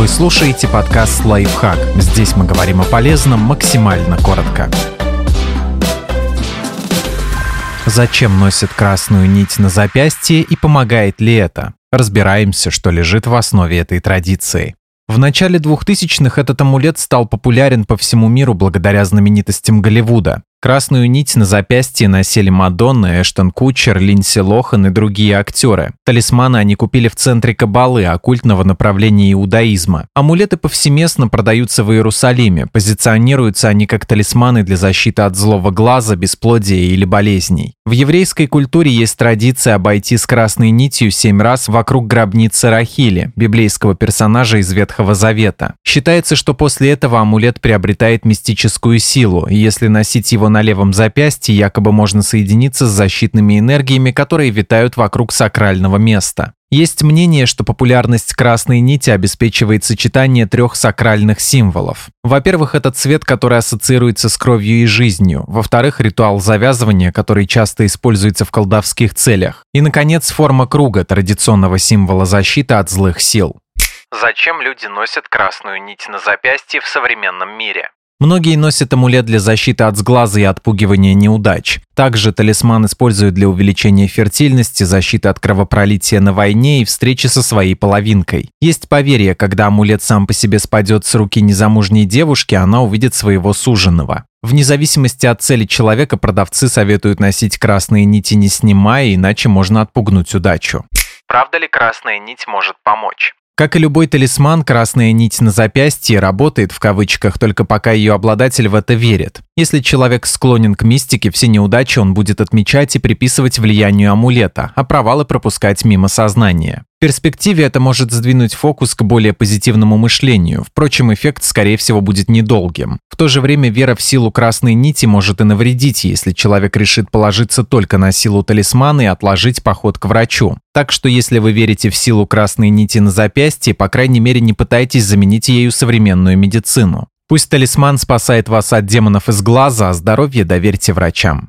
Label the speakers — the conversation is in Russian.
Speaker 1: Вы слушаете подкаст «Лайфхак». Здесь мы говорим о полезном максимально коротко. Зачем носят красную нить на запястье и помогает ли это? Разбираемся, что лежит в основе этой традиции. В начале 2000-х этот амулет стал популярен по всему миру благодаря знаменитостям Голливуда. Красную нить на запястье носили Мадонна, Эштон Кучер, Линдси Лохан и другие актеры. Талисманы они купили в центре Кабалы, оккультного направления иудаизма. Амулеты повсеместно продаются в Иерусалиме. Позиционируются они как талисманы для защиты от злого глаза, бесплодия или болезней. В еврейской культуре есть традиция обойти с красной нитью семь раз вокруг гробницы Рахили, библейского персонажа из Ветхого Завета. Считается, что после этого амулет приобретает мистическую силу, и если носить его на левом запястье якобы можно соединиться с защитными энергиями, которые витают вокруг сакрального места. Есть мнение, что популярность красной нити обеспечивает сочетание трех сакральных символов. Во-первых, это цвет, который ассоциируется с кровью и жизнью. Во-вторых, ритуал завязывания, который часто используется в колдовских целях. И, наконец, форма круга, традиционного символа защиты от злых сил.
Speaker 2: Зачем люди носят красную нить на запястье в современном мире?
Speaker 1: Многие носят амулет для защиты от сглаза и отпугивания неудач. Также талисман используют для увеличения фертильности, защиты от кровопролития на войне и встречи со своей половинкой. Есть поверье, когда амулет сам по себе спадет с руки незамужней девушки, она увидит своего суженого. Вне зависимости от цели человека продавцы советуют носить красные нити не снимая, иначе можно отпугнуть удачу.
Speaker 2: Правда ли красная нить может помочь?
Speaker 1: Как и любой талисман, красная нить на запястье работает в кавычках только пока ее обладатель в это верит. Если человек склонен к мистике, все неудачи он будет отмечать и приписывать влиянию амулета, а провалы пропускать мимо сознания. Перспективе это может сдвинуть фокус к более позитивному мышлению, впрочем, эффект, скорее всего, будет недолгим. В то же время вера в силу красной нити может и навредить, если человек решит положиться только на силу талисмана и отложить поход к врачу. Так что если вы верите в силу красной нити на запястье, по крайней мере не пытайтесь заменить ею современную медицину. Пусть талисман спасает вас от демонов из глаза, а здоровье доверьте врачам.